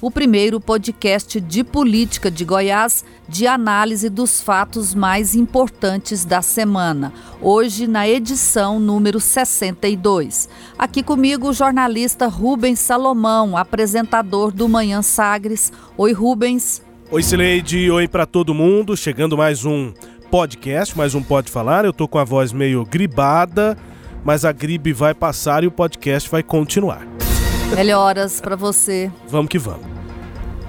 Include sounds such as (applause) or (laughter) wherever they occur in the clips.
o primeiro podcast de política de Goiás de análise dos fatos mais importantes da semana. Hoje na edição número 62. Aqui comigo o jornalista Rubens Salomão, apresentador do Manhã Sagres. Oi, Rubens. Oi, Cileide. Oi para todo mundo. Chegando mais um podcast, mais um Pode Falar. Eu tô com a voz meio gribada, mas a gripe vai passar e o podcast vai continuar. Melhoras para você. Vamos que vamos.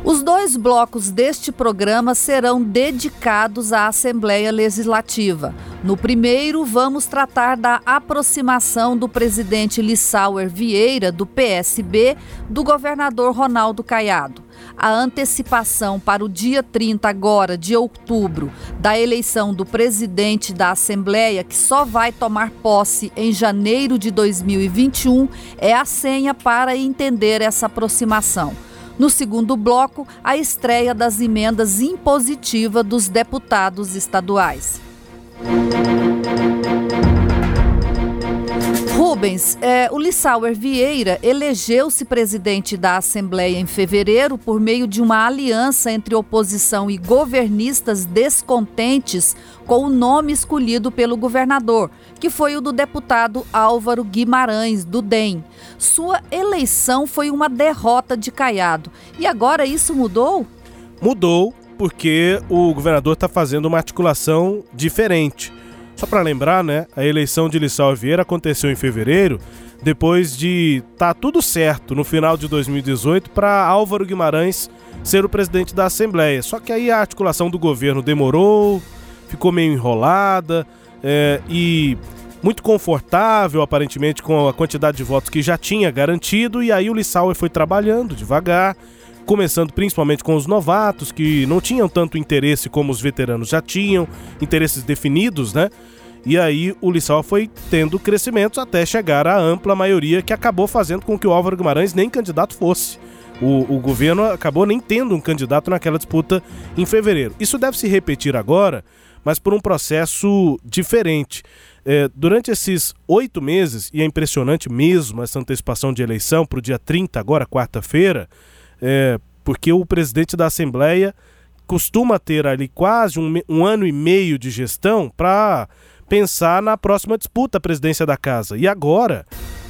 Os dois blocos deste programa serão dedicados à Assembleia Legislativa. No primeiro, vamos tratar da aproximação do presidente Lissauer Vieira, do PSB, do governador Ronaldo Caiado. A antecipação para o dia 30 agora de outubro da eleição do presidente da Assembleia, que só vai tomar posse em janeiro de 2021, é a senha para entender essa aproximação. No segundo bloco, a estreia das emendas impositivas dos deputados estaduais. Rubens, é, o Lissauer Vieira elegeu-se presidente da Assembleia em fevereiro por meio de uma aliança entre oposição e governistas descontentes com o nome escolhido pelo governador, que foi o do deputado Álvaro Guimarães, do DEM. Sua eleição foi uma derrota de Caiado. E agora isso mudou? Mudou porque o governador está fazendo uma articulação diferente. Só para lembrar, né, a eleição de Lissau Vieira aconteceu em fevereiro, depois de tá tudo certo no final de 2018 para Álvaro Guimarães ser o presidente da Assembleia. Só que aí a articulação do governo demorou, ficou meio enrolada é, e muito confortável, aparentemente, com a quantidade de votos que já tinha garantido, e aí o Lissauer foi trabalhando devagar, começando principalmente com os novatos, que não tinham tanto interesse como os veteranos já tinham, interesses definidos, né? E aí o Lissau foi tendo crescimentos até chegar à ampla maioria que acabou fazendo com que o Álvaro Guimarães nem candidato fosse. O, o governo acabou nem tendo um candidato naquela disputa em fevereiro. Isso deve se repetir agora, mas por um processo diferente. É, durante esses oito meses, e é impressionante mesmo essa antecipação de eleição para o dia 30, agora quarta-feira, é, porque o presidente da Assembleia costuma ter ali quase um, um ano e meio de gestão para pensar na próxima disputa à presidência da casa. E agora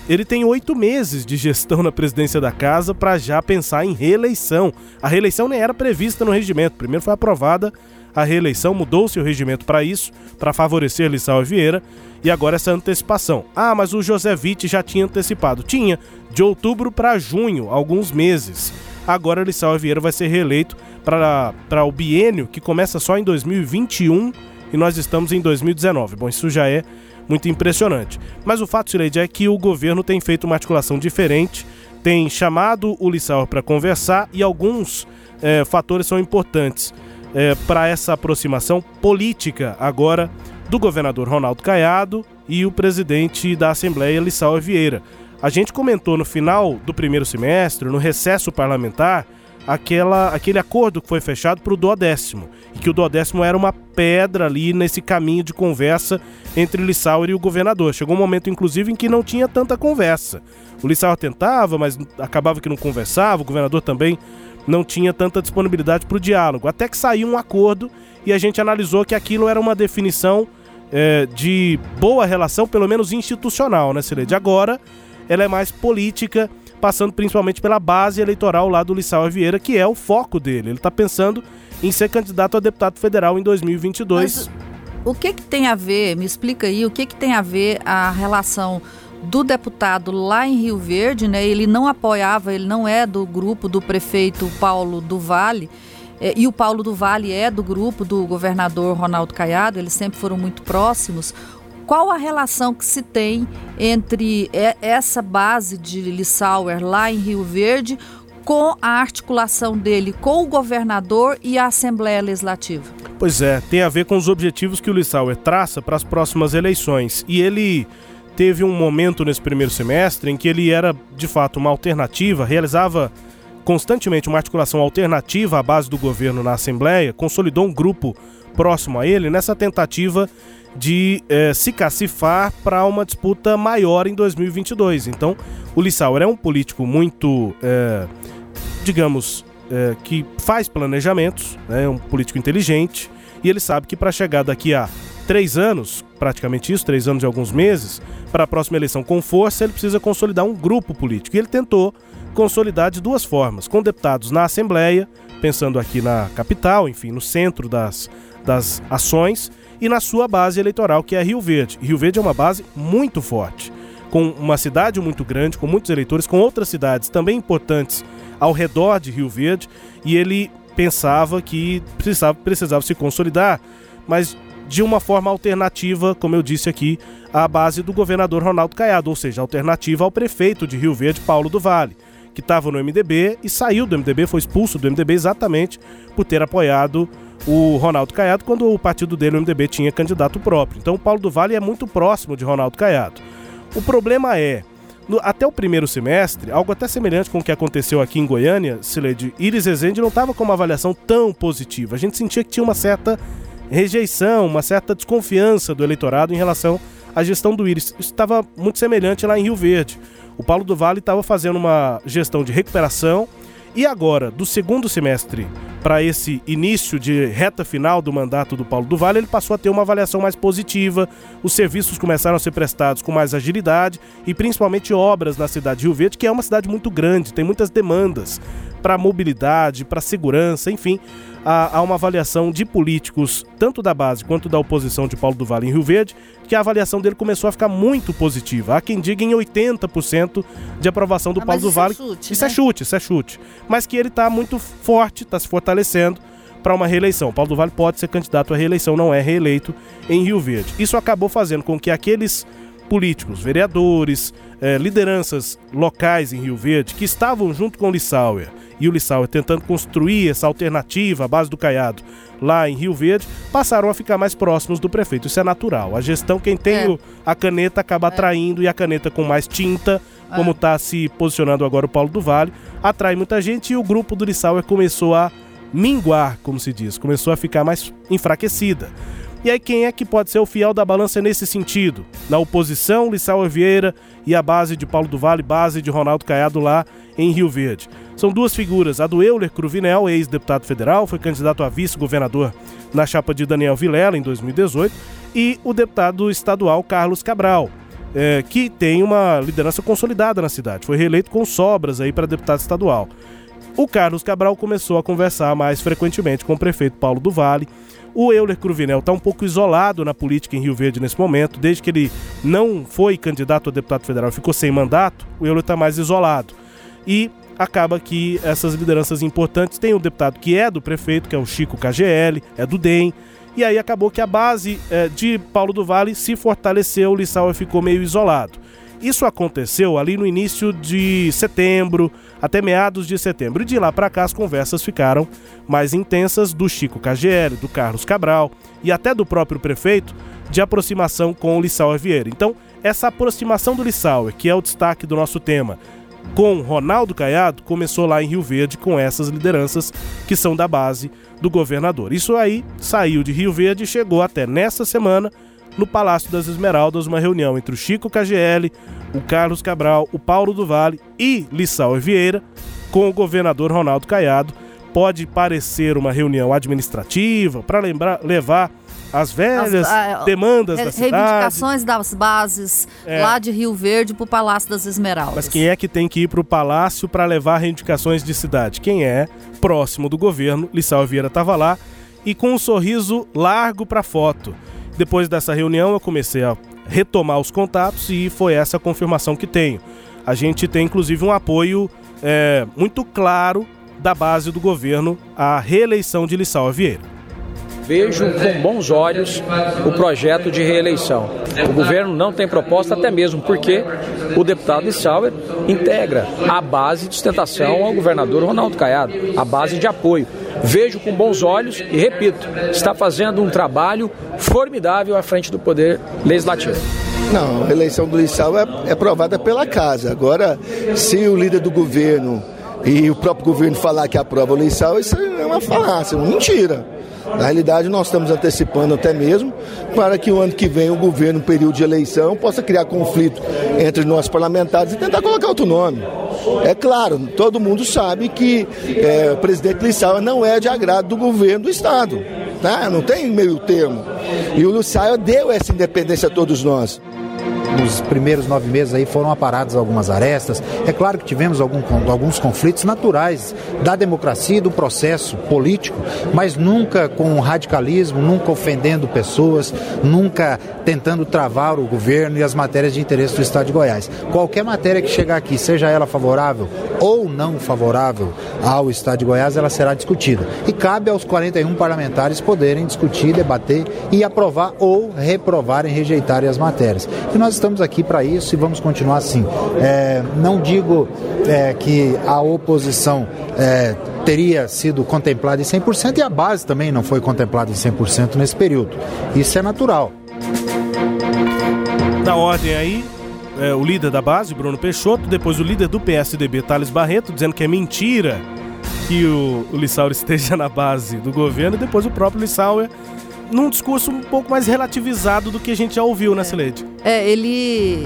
ele tem oito meses de gestão na presidência da casa para já pensar em reeleição. A reeleição nem era prevista no regimento. Primeiro foi aprovada a reeleição, mudou-se o regimento para isso, para favorecer Lissau Vieira, e agora essa antecipação. Ah, mas o José Witt já tinha antecipado. Tinha, de outubro para junho, alguns meses. Agora Lissau Vieira vai ser reeleito para o biênio que começa só em 2021 e nós estamos em 2019. Bom, isso já é muito impressionante. Mas o fato, Sileide, é que o governo tem feito uma articulação diferente, tem chamado o Lissau para conversar e alguns é, fatores são importantes é, para essa aproximação política agora do governador Ronaldo Caiado e o presidente da Assembleia, Lissau Vieira. A gente comentou no final do primeiro semestre, no recesso parlamentar, aquela, aquele acordo que foi fechado para o duodécimo. E que o duodécimo era uma pedra ali nesse caminho de conversa entre Lissauer e o governador. Chegou um momento, inclusive, em que não tinha tanta conversa. O Lissauer tentava, mas acabava que não conversava, o governador também não tinha tanta disponibilidade para o diálogo. Até que saiu um acordo e a gente analisou que aquilo era uma definição é, de boa relação, pelo menos institucional, né, Cileide? Agora ela é mais política, passando principalmente pela base eleitoral lá do Lissau Vieira, que é o foco dele. Ele está pensando em ser candidato a deputado federal em 2022. Mas o que, que tem a ver, me explica aí, o que, que tem a ver a relação do deputado lá em Rio Verde, né? Ele não apoiava, ele não é do grupo do prefeito Paulo do Vale. É, e o Paulo do Vale é do grupo do governador Ronaldo Caiado, eles sempre foram muito próximos qual a relação que se tem entre essa base de Lissauer lá em Rio Verde com a articulação dele com o governador e a Assembleia Legislativa? Pois é, tem a ver com os objetivos que o Lissauer traça para as próximas eleições. E ele teve um momento nesse primeiro semestre em que ele era de fato uma alternativa, realizava constantemente uma articulação alternativa à base do governo na Assembleia, consolidou um grupo próximo a ele nessa tentativa de eh, se cacifar para uma disputa maior em 2022. Então, o Lissauer é um político muito, eh, digamos, eh, que faz planejamentos, né, é um político inteligente, e ele sabe que para chegar daqui a três anos, praticamente isso, três anos e alguns meses, para a próxima eleição com força, ele precisa consolidar um grupo político. E ele tentou consolidar de duas formas: com deputados na Assembleia, pensando aqui na capital, enfim, no centro das, das ações, e na sua base eleitoral, que é Rio Verde. Rio Verde é uma base muito forte, com uma cidade muito grande, com muitos eleitores, com outras cidades também importantes ao redor de Rio Verde, e ele pensava que precisava, precisava se consolidar, mas de uma forma alternativa, como eu disse aqui, à base do governador Ronaldo Caiado, ou seja, alternativa ao prefeito de Rio Verde, Paulo do Vale que estava no MDB e saiu do MDB, foi expulso do MDB exatamente por ter apoiado o Ronaldo Caiado quando o partido dele, o MDB, tinha candidato próprio. Então o Paulo do Vale é muito próximo de Ronaldo Caiado. O problema é, no, até o primeiro semestre, algo até semelhante com o que aconteceu aqui em Goiânia, Sileide, Iris Rezende não estava com uma avaliação tão positiva. A gente sentia que tinha uma certa rejeição, uma certa desconfiança do eleitorado em relação à gestão do Iris. Isso estava muito semelhante lá em Rio Verde. O Paulo do Vale estava fazendo uma gestão de recuperação e agora, do segundo semestre para esse início de reta final do mandato do Paulo do Vale, ele passou a ter uma avaliação mais positiva, os serviços começaram a ser prestados com mais agilidade e principalmente obras na cidade de Rio Verde, que é uma cidade muito grande, tem muitas demandas para mobilidade, para segurança, enfim há, há uma avaliação de políticos, tanto da base quanto da oposição de Paulo do Vale em Rio Verde, que a avaliação dele começou a ficar muito positiva. Há quem diga em 80% de aprovação do ah, Paulo do Vale. É chute, isso é né? é chute, isso é chute. Mas que ele está muito forte, está se fortalecendo para uma reeleição. Paulo do Vale pode ser candidato à reeleição, não é reeleito em Rio Verde. Isso acabou fazendo com que aqueles políticos, vereadores, eh, lideranças locais em Rio Verde que estavam junto com Lissauer e o Lissauer tentando construir essa alternativa à base do Caiado lá em Rio Verde, passaram a ficar mais próximos do prefeito. Isso é natural. A gestão, quem tem é. a caneta acaba é. atraindo e a caneta com mais tinta, é. como está se posicionando agora o Paulo do Vale, atrai muita gente e o grupo do Lissauer começou a minguar, como se diz, começou a ficar mais enfraquecida. E aí quem é que pode ser o fiel da balança nesse sentido? Na oposição, Lissau Vieira e a base de Paulo do Vale, base de Ronaldo Caiado lá em Rio Verde. São duas figuras, a do Euler Cruvinel, ex-deputado federal, foi candidato a vice-governador na chapa de Daniel Vilela em 2018, e o deputado estadual Carlos Cabral, é, que tem uma liderança consolidada na cidade, foi reeleito com sobras aí para deputado estadual. O Carlos Cabral começou a conversar mais frequentemente com o prefeito Paulo do Vale, o Euler Cruvinel está um pouco isolado na política em Rio Verde nesse momento, desde que ele não foi candidato a deputado federal, ficou sem mandato, o Euler está mais isolado. E acaba que essas lideranças importantes têm um deputado que é do prefeito, que é o Chico KGL, é do DEM, e aí acabou que a base é, de Paulo do Vale se fortaleceu, o Lissau ficou meio isolado. Isso aconteceu ali no início de setembro, até meados de setembro. E de lá para cá as conversas ficaram mais intensas do Chico KGL, do Carlos Cabral e até do próprio prefeito de aproximação com o Lissauer Vieira. Então, essa aproximação do Lissauer, que é o destaque do nosso tema, com Ronaldo Caiado, começou lá em Rio Verde com essas lideranças que são da base do governador. Isso aí saiu de Rio Verde e chegou até nessa semana no Palácio das Esmeraldas, uma reunião entre o Chico KGL, o Carlos Cabral, o Paulo do Vale e Lissau Vieira com o governador Ronaldo Caiado. Pode parecer uma reunião administrativa para lembrar levar as velhas as, demandas re, da cidade. Reivindicações das bases é. lá de Rio Verde para o Palácio das Esmeraldas. Mas quem é que tem que ir para o palácio para levar reivindicações de cidade? Quem é próximo do governo? Lissau Vieira estava lá e com um sorriso largo para foto. Depois dessa reunião, eu comecei a retomar os contatos e foi essa a confirmação que tenho. A gente tem inclusive um apoio é, muito claro da base do governo à reeleição de Lissau Vieira. Vejo com bons olhos o projeto de reeleição. O governo não tem proposta, até mesmo porque o deputado Lissauer integra a base de sustentação ao governador Ronaldo Caiado, a base de apoio vejo com bons olhos e, repito, está fazendo um trabalho formidável à frente do Poder Legislativo. Não, a eleição do Lissau é, é provada pela casa. Agora, se o líder do governo e o próprio governo falar que aprova o Lissau, isso é uma falácia, uma mentira. Na realidade, nós estamos antecipando até mesmo para que o ano que vem o governo, no período de eleição, possa criar conflito entre nós parlamentares e tentar colocar outro nome. É claro, todo mundo sabe que é, o presidente Lissau não é de agrado do governo do Estado. Tá? Não tem meio termo. E o Lissau deu essa independência a todos nós nos primeiros nove meses aí foram aparadas algumas arestas. É claro que tivemos algum, alguns conflitos naturais da democracia e do processo político, mas nunca com radicalismo, nunca ofendendo pessoas, nunca tentando travar o governo e as matérias de interesse do Estado de Goiás. Qualquer matéria que chegar aqui, seja ela favorável ou não favorável ao Estado de Goiás, ela será discutida. E cabe aos 41 parlamentares poderem discutir, debater e aprovar ou reprovarem, rejeitarem as matérias. E nós estamos aqui para isso e vamos continuar assim. É, não digo é, que a oposição é, teria sido contemplada em 100% e a base também não foi contemplada em 100% nesse período. Isso é natural. Na ordem aí, é, o líder da base, Bruno Peixoto, depois o líder do PSDB, Thales Barreto, dizendo que é mentira que o, o Lissauer (laughs) esteja na base do governo, e depois o próprio Lissauer num discurso um pouco mais relativizado do que a gente já ouviu, né, Celede? É, ele,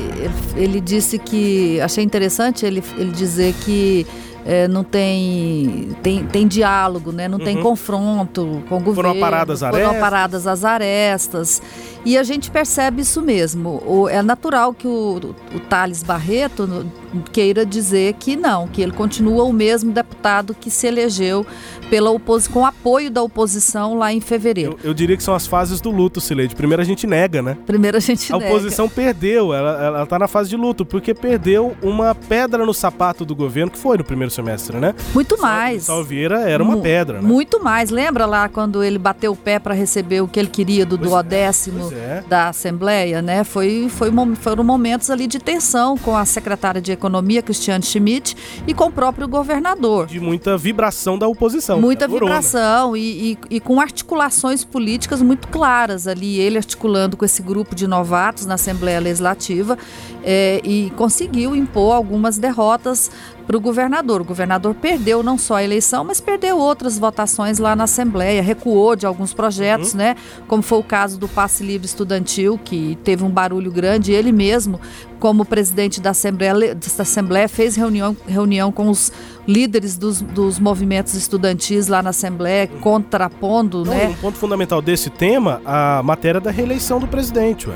ele disse que. Achei interessante ele, ele dizer que é, não tem, tem, tem diálogo, né? não uhum. tem confronto com o governo. Foram aparadas arestas. Foram aparadas as arestas. E a gente percebe isso mesmo. O, é natural que o, o Thales Barreto queira dizer que não, que ele continua o mesmo deputado que se elegeu pela opos... com apoio da oposição lá em fevereiro. Eu, eu diria que são as fases do luto, Sileide. Primeiro a gente nega, né? Primeiro a gente a nega. A oposição perdeu, ela, ela tá na fase de luto, porque perdeu uma pedra no sapato do governo, que foi no primeiro semestre, né? Muito mais. Salveira era uma pedra, né? Muito mais. Lembra lá quando ele bateu o pé para receber o que ele queria do duodécimo é. da Assembleia, né? Foi, foi, foram momentos ali de tensão com a secretária de Economia, Cristiane Schmidt, e com o próprio governador. De muita vibração da oposição. Muita vibração e, e, e, com articulações políticas muito claras ali, ele articulando com esse grupo de novatos na Assembleia Legislativa é, e conseguiu impor algumas derrotas para o governador. O governador perdeu não só a eleição, mas perdeu outras votações lá na Assembleia, recuou de alguns projetos, uhum. né? Como foi o caso do passe livre estudantil, que teve um barulho grande. Ele mesmo, como presidente da Assembleia, da Assembleia fez reunião, reunião com os líderes dos, dos movimentos estudantis lá na Assembleia, contrapondo, não, né? Um ponto fundamental desse tema, a matéria da reeleição do presidente, ué.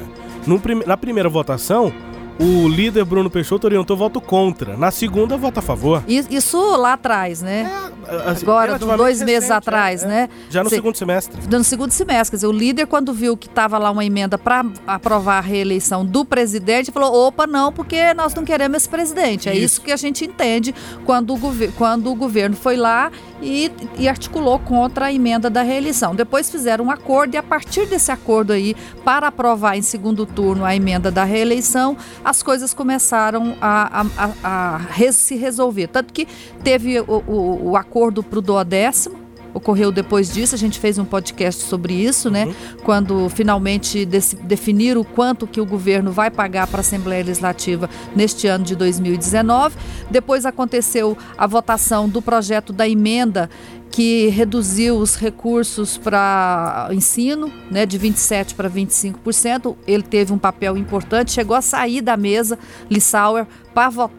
Na primeira votação, o líder Bruno Peixoto orientou voto contra. Na segunda, voto a favor. Isso lá atrás, né? É, assim, Agora, dois meses recente, atrás, é, né? Já no segundo semestre. No segundo semestre. Quer dizer, o líder, quando viu que estava lá uma emenda para aprovar a reeleição do presidente, falou: opa, não, porque nós não queremos esse presidente. É isso, isso que a gente entende quando o, quando o governo foi lá e, e articulou contra a emenda da reeleição. Depois fizeram um acordo e, a partir desse acordo aí, para aprovar em segundo turno a emenda da reeleição, as coisas começaram a, a, a, a se resolver. Tanto que teve o, o, o acordo para o duodécimo, ocorreu depois disso, a gente fez um podcast sobre isso, né? Uhum. Quando finalmente definiram o quanto que o governo vai pagar para a Assembleia Legislativa neste ano de 2019. Depois aconteceu a votação do projeto da emenda que reduziu os recursos para ensino, né, de 27 para 25%. Ele teve um papel importante, chegou a sair da mesa, Lissauer,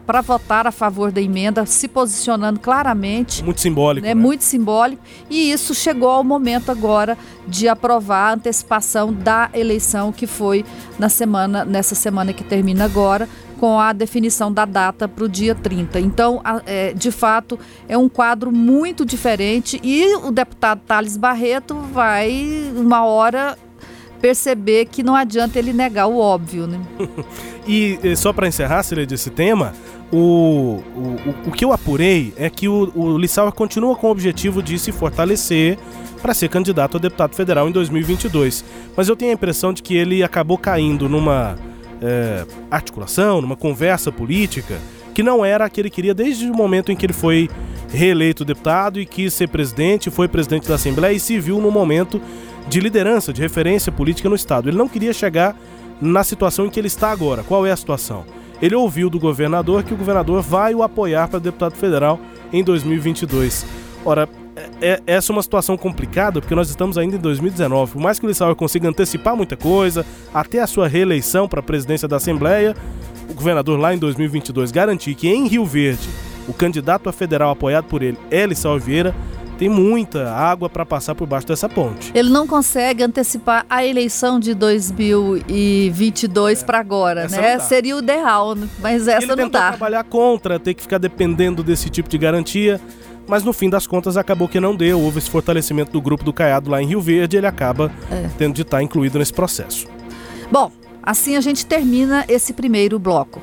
para votar a favor da emenda, se posicionando claramente. Muito simbólico. Né, né? Muito simbólico. E isso chegou ao momento agora de aprovar a antecipação da eleição que foi na semana, nessa semana que termina agora, com a definição da data para o dia 30. Então, é, de fato, é um quadro muito diferente e o deputado Thales Barreto vai, uma hora, perceber que não adianta ele negar o óbvio. Né? (laughs) e só para encerrar, Cília, desse tema, o, o, o, que eu apurei é que o, o Lissauer continua com o objetivo de se fortalecer para ser candidato a deputado federal em 2022. Mas eu tenho a impressão de que ele acabou caindo numa é, articulação, numa conversa política, que não era a que ele queria desde o momento em que ele foi reeleito deputado e quis ser presidente, foi presidente da Assembleia e se viu no momento de liderança, de referência política no Estado. Ele não queria chegar na situação em que ele está agora. Qual é a situação? Ele ouviu do governador que o governador vai o apoiar para deputado federal em 2022. Ora, é, é, essa é uma situação complicada porque nós estamos ainda em 2019. Por mais que o Lissauer consiga antecipar muita coisa, até a sua reeleição para a presidência da Assembleia, o governador lá em 2022 garantir que em Rio Verde o candidato a federal apoiado por ele é Lissauer Vieira, tem muita água para passar por baixo dessa ponte. Ele não consegue antecipar a eleição de 2022 é. para agora, essa né? Seria o ideal, mas essa Ele não dá. trabalhar contra, ter que ficar dependendo desse tipo de garantia mas no fim das contas acabou que não deu. Houve esse fortalecimento do grupo do Caiado lá em Rio Verde, ele acaba é. tendo de estar incluído nesse processo. Bom, assim a gente termina esse primeiro bloco.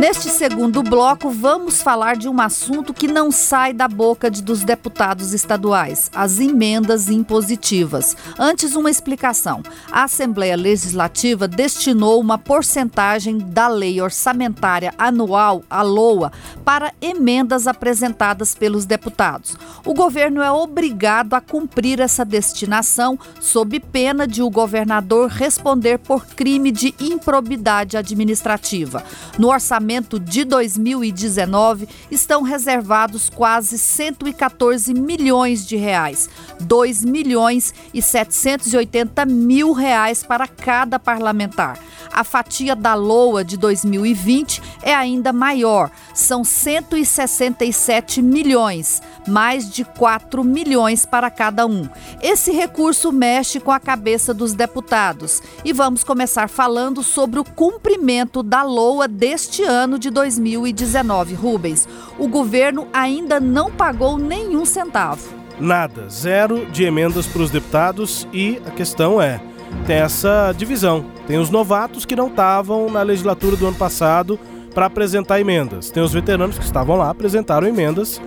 Neste segundo bloco, vamos falar de um assunto que não sai da boca de, dos deputados estaduais: as emendas impositivas. Antes, uma explicação. A Assembleia Legislativa destinou uma porcentagem da Lei Orçamentária Anual, a LOA, para emendas apresentadas pelos deputados. O governo é obrigado a cumprir essa destinação, sob pena de o governador responder por crime de improbidade administrativa. No orçamento orçamento de 2019 estão reservados quase 114 milhões de reais, 2 milhões e 780 mil reais para cada parlamentar. A fatia da LOA de 2020 é ainda maior, são 167 milhões, mais de 4 milhões para cada um. Esse recurso mexe com a cabeça dos deputados e vamos começar falando sobre o cumprimento da LOA deste ano de 2019. Rubens, o governo ainda não pagou nenhum centavo. Nada, zero de emendas para os deputados e a questão é tem essa divisão. Tem os novatos que não estavam na legislatura do ano passado para apresentar emendas. Tem os veteranos que estavam lá, apresentaram emendas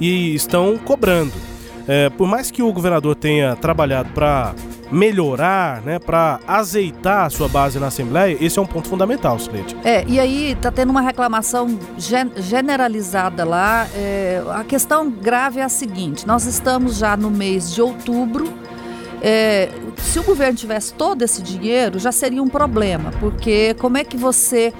e estão cobrando. É, por mais que o governador tenha trabalhado para melhorar, né, para azeitar a sua base na Assembleia, esse é um ponto fundamental, Silete. É, e aí tá tendo uma reclamação gen generalizada lá. É, a questão grave é a seguinte: nós estamos já no mês de outubro é, se o governo tivesse todo esse dinheiro, já seria um problema, porque como é que você,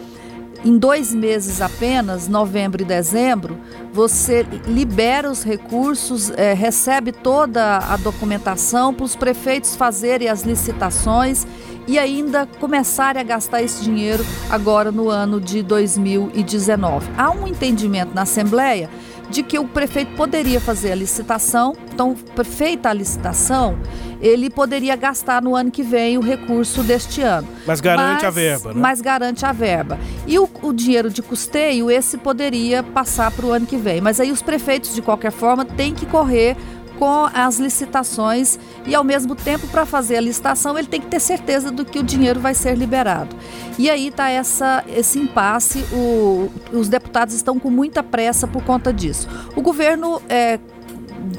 em dois meses apenas, novembro e dezembro, você libera os recursos, é, recebe toda a documentação para os prefeitos fazerem as licitações e ainda começarem a gastar esse dinheiro agora no ano de 2019. Há um entendimento na Assembleia de que o prefeito poderia fazer a licitação, então, feita a licitação, ele poderia gastar no ano que vem o recurso deste ano. Mas garante mas, a verba, né? Mas garante a verba. E o, o dinheiro de custeio, esse poderia passar para o ano que vem. Mas aí os prefeitos, de qualquer forma, têm que correr com as licitações e ao mesmo tempo para fazer a licitação ele tem que ter certeza do que o dinheiro vai ser liberado. E aí está esse impasse, o, os deputados estão com muita pressa por conta disso. O governo é,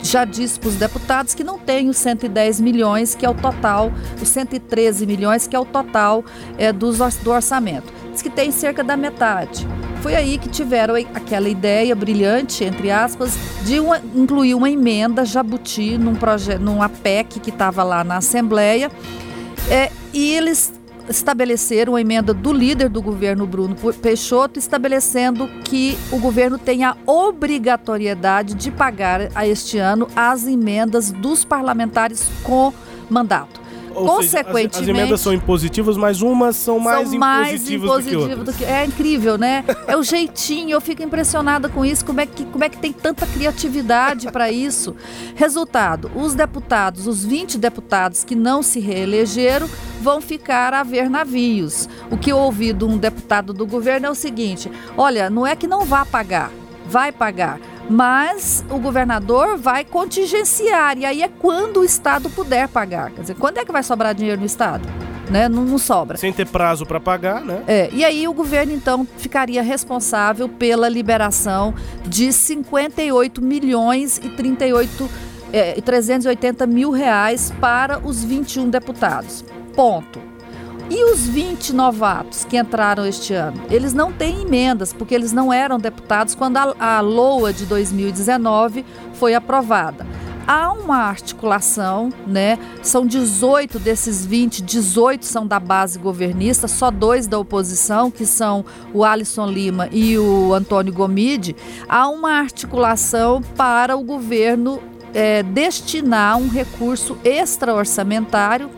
já disse para os deputados que não tem os 110 milhões, que é o total, os 113 milhões, que é o total é, do, do orçamento. Diz que tem cerca da metade. Foi aí que tiveram aquela ideia brilhante, entre aspas, de uma, incluir uma emenda jabuti num projeto, numa PEC que estava lá na Assembleia. É, e eles estabeleceram a emenda do líder do governo, Bruno Peixoto, estabelecendo que o governo tem a obrigatoriedade de pagar a este ano as emendas dos parlamentares com mandato. Ou Consequentemente. Seja, as, as, emendas são impositivas, mas umas são mais são mais impositivas do que, do que É incrível, né? É o jeitinho, eu fico impressionada com isso. Como é que, como é que tem tanta criatividade para isso? Resultado: os deputados, os 20 deputados que não se reelegeram, vão ficar a ver navios. O que eu ouvi de um deputado do governo é o seguinte: olha, não é que não vá pagar, vai pagar mas o governador vai contingenciar e aí é quando o estado puder pagar. Quer dizer, quando é que vai sobrar dinheiro no estado? Né? Não, não sobra. Sem ter prazo para pagar, né? É, e aí o governo então ficaria responsável pela liberação de 58 milhões e 38 é, 380 mil reais para os 21 deputados. Ponto. E os 20 novatos que entraram este ano? Eles não têm emendas, porque eles não eram deputados quando a, a LOA de 2019 foi aprovada. há uma articulação, né? São 18 desses 20, 18 são da base governista, só dois da oposição, que são o Alisson Lima e o Antônio Gomide. Há uma articulação para o governo é, destinar um recurso extra-orçamentário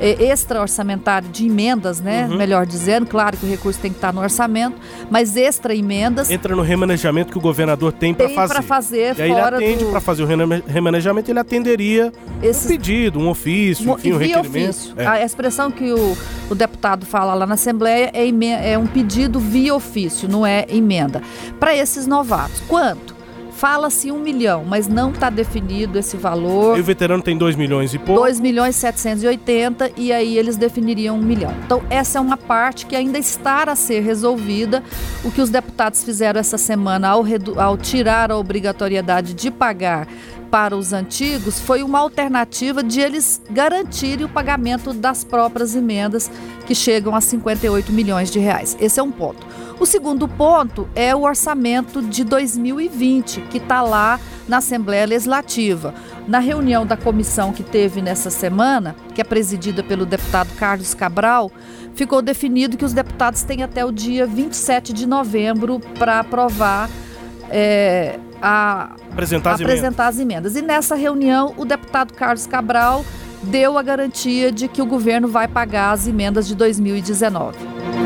extra-orçamentário de emendas, né? Uhum. Melhor dizendo, claro que o recurso tem que estar no orçamento, mas extra-emendas. Entra no remanejamento que o governador tem para fazer. Para fazer, e aí ele atende do... para fazer o remanejamento, ele atenderia Esses... um pedido, um ofício, enfim, um requerimento. Ofício. É. A expressão que o, o deputado fala lá na Assembleia é, é um pedido via ofício, não é emenda. Para esses novatos. Quanto? Fala-se um milhão, mas não está definido esse valor. E o veterano tem 2 milhões e pouco? 2 milhões e 780 e aí eles definiriam um milhão. Então essa é uma parte que ainda está a ser resolvida. O que os deputados fizeram essa semana ao, ao tirar a obrigatoriedade de pagar para os antigos foi uma alternativa de eles garantirem o pagamento das próprias emendas, que chegam a 58 milhões de reais. Esse é um ponto. O segundo ponto é o orçamento de 2020, que está lá na Assembleia Legislativa. Na reunião da comissão que teve nessa semana, que é presidida pelo deputado Carlos Cabral, ficou definido que os deputados têm até o dia 27 de novembro para aprovar. É, a, apresentar, as, apresentar emendas. as emendas. E nessa reunião, o deputado Carlos Cabral deu a garantia de que o governo vai pagar as emendas de 2019.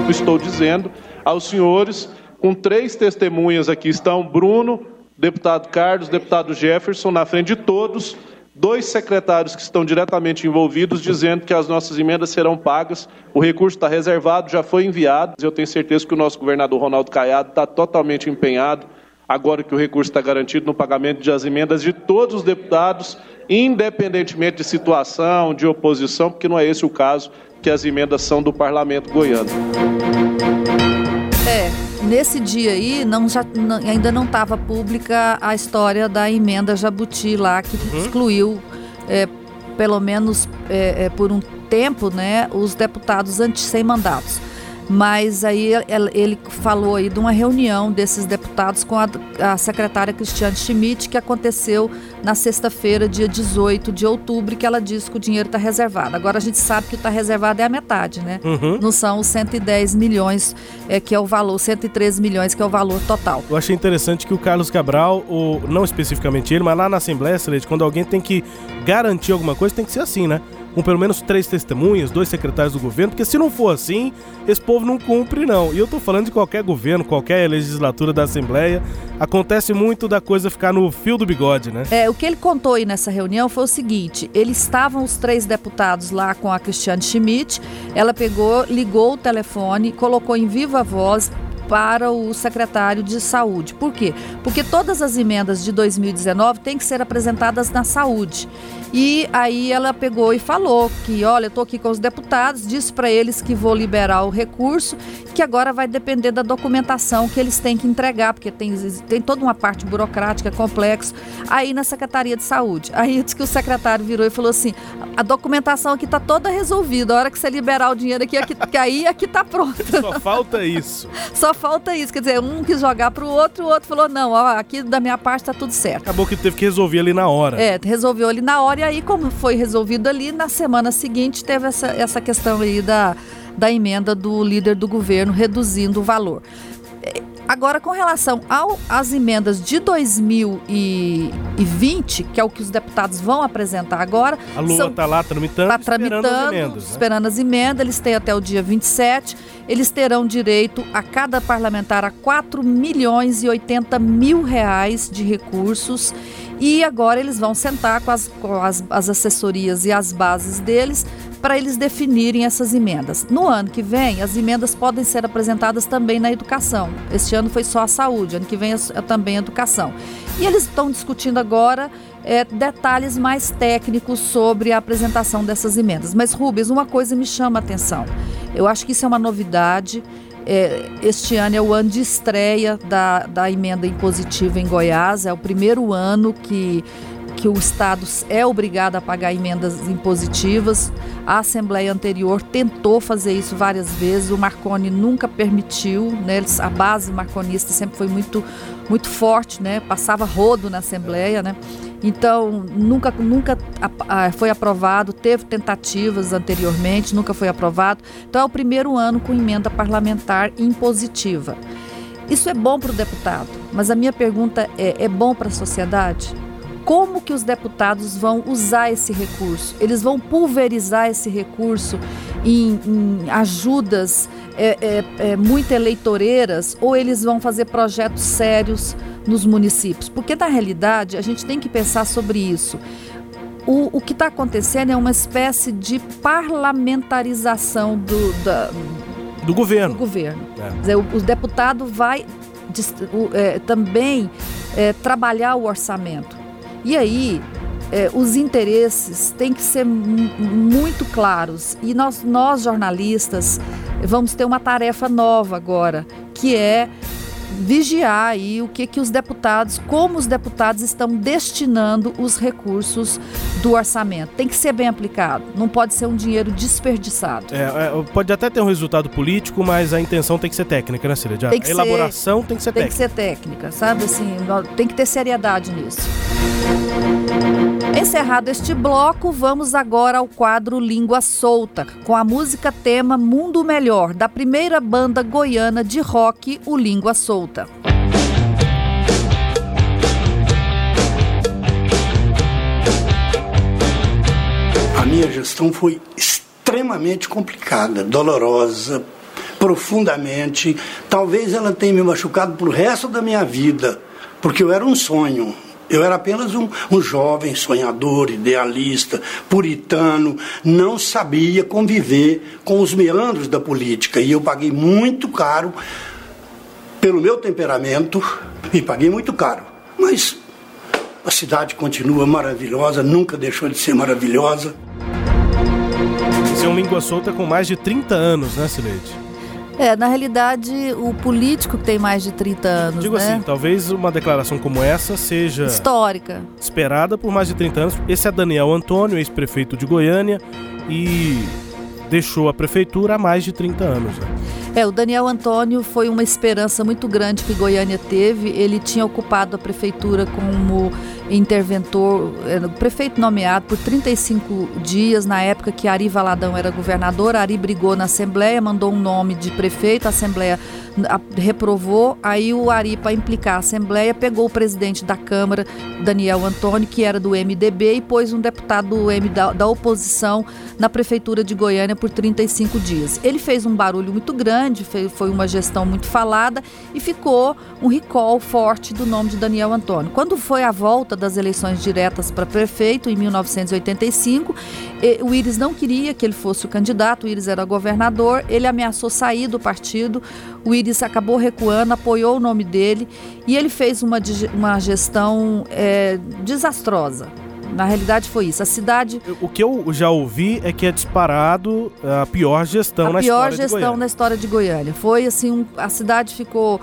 Estou dizendo aos senhores, com três testemunhas aqui estão Bruno, deputado Carlos, deputado Jefferson, na frente de todos, dois secretários que estão diretamente envolvidos, dizendo que as nossas emendas serão pagas. O recurso está reservado, já foi enviado. Eu tenho certeza que o nosso governador Ronaldo Caiado está totalmente empenhado, agora que o recurso está garantido, no pagamento das emendas de todos os deputados, independentemente de situação, de oposição, porque não é esse o caso, que as emendas são do parlamento goiano. É, nesse dia aí não, já, não, ainda não estava pública a história da emenda Jabuti lá, que uhum. excluiu, é, pelo menos é, é, por um tempo, né, os deputados antes sem mandatos. Mas aí ele falou aí de uma reunião desses deputados com a, a secretária Cristiane Schmidt, que aconteceu na sexta-feira, dia 18 de outubro, que ela disse que o dinheiro está reservado. Agora a gente sabe que está reservado é a metade, né? Uhum. Não são os 110 milhões, é, que é o valor, 113 milhões, que é o valor total. Eu achei interessante que o Carlos Cabral, o, não especificamente ele, mas lá na Assembleia, quando alguém tem que garantir alguma coisa, tem que ser assim, né? Com pelo menos três testemunhas, dois secretários do governo, porque se não for assim, esse povo não cumpre, não. E eu tô falando de qualquer governo, qualquer legislatura da Assembleia, acontece muito da coisa ficar no fio do bigode, né? É, o que ele contou aí nessa reunião foi o seguinte: eles estavam os três deputados lá com a Cristiane Schmidt, ela pegou, ligou o telefone, colocou em viva voz, para o secretário de saúde. Por quê? Porque todas as emendas de 2019 têm que ser apresentadas na saúde. E aí ela pegou e falou que, olha, eu estou aqui com os deputados, disse para eles que vou liberar o recurso, que agora vai depender da documentação que eles têm que entregar, porque tem, tem toda uma parte burocrática complexa aí na Secretaria de Saúde. Aí disse que o secretário virou e falou assim: a documentação aqui está toda resolvida, a hora que você liberar o dinheiro aqui, aqui aí aqui está pronto. Só falta isso. Só falta isso, quer dizer, um quis jogar para o outro, o outro falou: não, ó, aqui da minha parte está tudo certo. Acabou que teve que resolver ali na hora. É, resolveu ali na hora aí, como foi resolvido ali, na semana seguinte teve essa, essa questão aí da, da emenda do líder do governo reduzindo o valor. Agora, com relação às emendas de 2020, que é o que os deputados vão apresentar agora. A Lula está lá tramitando, tá tramitando esperando as emendas. Né? Esperando as emendas, eles têm até o dia 27. Eles terão direito a cada parlamentar a 4 milhões e 80 mil reais de recursos e agora eles vão sentar com as, com as, as assessorias e as bases deles para eles definirem essas emendas. No ano que vem, as emendas podem ser apresentadas também na educação. Este ano foi só a saúde, ano que vem é, é também a educação. E eles estão discutindo agora é, detalhes mais técnicos sobre a apresentação dessas emendas. Mas, Rubens, uma coisa me chama a atenção. Eu acho que isso é uma novidade. É, este ano é o ano de estreia da, da emenda impositiva em Goiás, é o primeiro ano que, que o Estado é obrigado a pagar emendas impositivas. A Assembleia anterior tentou fazer isso várias vezes, o Marconi nunca permitiu, né? a base marconista sempre foi muito, muito forte, né? passava rodo na Assembleia. Né? Então, nunca, nunca foi aprovado, teve tentativas anteriormente, nunca foi aprovado. Então, é o primeiro ano com emenda parlamentar impositiva. Isso é bom para o deputado, mas a minha pergunta é: é bom para a sociedade? Como que os deputados vão usar esse recurso? Eles vão pulverizar esse recurso em, em ajudas é, é, é, muito eleitoreiras ou eles vão fazer projetos sérios nos municípios? Porque, na realidade, a gente tem que pensar sobre isso. O, o que está acontecendo é uma espécie de parlamentarização do, da, do governo. Do governo. É. Dizer, o, o, deputado vai o, é, também é, trabalhar o orçamento. E aí, é, os interesses têm que ser muito claros. E nós, nós, jornalistas, vamos ter uma tarefa nova agora, que é vigiar aí o que, que os deputados, como os deputados estão destinando os recursos do orçamento. Tem que ser bem aplicado, não pode ser um dinheiro desperdiçado. É, é, pode até ter um resultado político, mas a intenção tem que ser técnica, né, Cília? A elaboração ser, tem que ser tem técnica. Tem que ser técnica, sabe? Assim, tem que ter seriedade nisso. Encerrado este bloco, vamos agora ao quadro Língua Solta, com a música tema Mundo Melhor, da primeira banda goiana de rock, o Língua Solta. A minha gestão foi extremamente complicada, dolorosa, profundamente. Talvez ela tenha me machucado pro resto da minha vida, porque eu era um sonho. Eu era apenas um, um jovem sonhador, idealista, puritano, não sabia conviver com os meandros da política e eu paguei muito caro pelo meu temperamento e paguei muito caro. Mas a cidade continua maravilhosa, nunca deixou de ser maravilhosa. Você é um língua solta com mais de 30 anos, né, Sileide? É, na realidade, o político que tem mais de 30 anos. Digo né? assim, talvez uma declaração como essa seja. Histórica. Esperada por mais de 30 anos. Esse é Daniel Antônio, ex-prefeito de Goiânia, e deixou a prefeitura há mais de 30 anos. Né? É, o Daniel Antônio foi uma esperança muito grande que Goiânia teve. Ele tinha ocupado a prefeitura como interventor, é, prefeito nomeado por 35 dias, na época que Ari Valadão era governador. Ari brigou na Assembleia, mandou um nome de prefeito, a Assembleia reprovou. Aí o Ari, para implicar a Assembleia, pegou o presidente da Câmara, Daniel Antônio, que era do MDB, e pôs um deputado do M da, da oposição na prefeitura de Goiânia por 35 dias. Ele fez um barulho muito grande, foi uma gestão muito falada e ficou um recall forte do nome de Daniel Antônio. Quando foi a volta das eleições diretas para prefeito, em 1985, o Íris não queria que ele fosse o candidato, o Íris era governador, ele ameaçou sair do partido, o Íris acabou recuando, apoiou o nome dele e ele fez uma, uma gestão é, desastrosa. Na realidade foi isso. A cidade. O que eu já ouvi é que é disparado a pior gestão a na pior história gestão de Goiânia. na história de Goiânia. Foi assim, um, a cidade ficou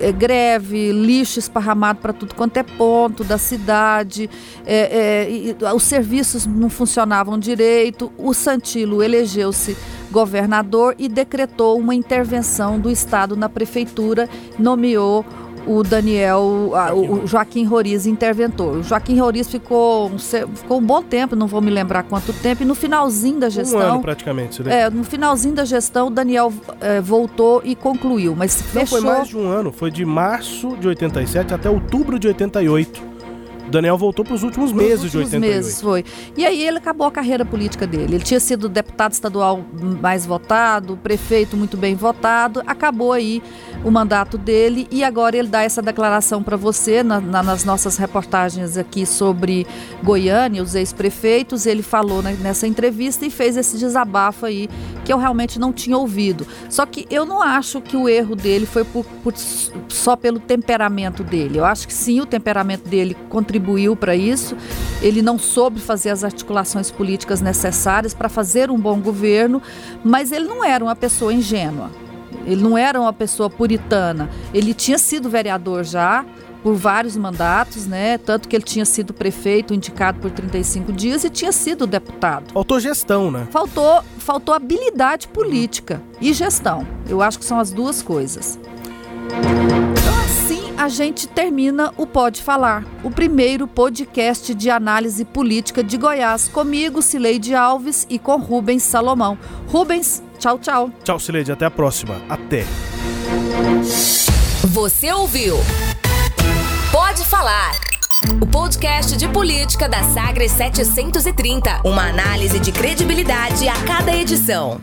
é, greve, lixo esparramado para tudo quanto é ponto da cidade. É, é, os serviços não funcionavam direito. O Santilo elegeu-se governador e decretou uma intervenção do Estado na prefeitura, nomeou o Daniel, a, o Joaquim Roriz interventor. O Joaquim Roriz ficou um, ficou um bom tempo, não vou me lembrar quanto tempo, e no finalzinho da gestão. Um ano praticamente, né? É, no finalzinho da gestão, o Daniel é, voltou e concluiu, mas não, fechou... foi mais de um ano, foi de março de 87 até outubro de 88. Daniel voltou para os últimos meses últimos de 88. meses, foi. E aí ele acabou a carreira política dele. Ele tinha sido deputado estadual mais votado, prefeito muito bem votado, acabou aí o mandato dele e agora ele dá essa declaração para você na, na, nas nossas reportagens aqui sobre Goiânia, os ex-prefeitos. Ele falou né, nessa entrevista e fez esse desabafo aí que eu realmente não tinha ouvido. Só que eu não acho que o erro dele foi por, por, só pelo temperamento dele. Eu acho que sim, o temperamento dele contribuiu para isso. Ele não soube fazer as articulações políticas necessárias para fazer um bom governo, mas ele não era uma pessoa ingênua. Ele não era uma pessoa puritana. Ele tinha sido vereador já, por vários mandatos, né? Tanto que ele tinha sido prefeito indicado por 35 dias e tinha sido deputado. Faltou gestão, né? Faltou, faltou habilidade política e gestão. Eu acho que são as duas coisas. A gente termina o Pode Falar, o primeiro podcast de análise política de Goiás, comigo, Cileide Alves, e com Rubens Salomão. Rubens, tchau, tchau. Tchau, Cileide, até a próxima. Até. Você ouviu? Pode Falar. O podcast de política da Sagres 730. Uma análise de credibilidade a cada edição.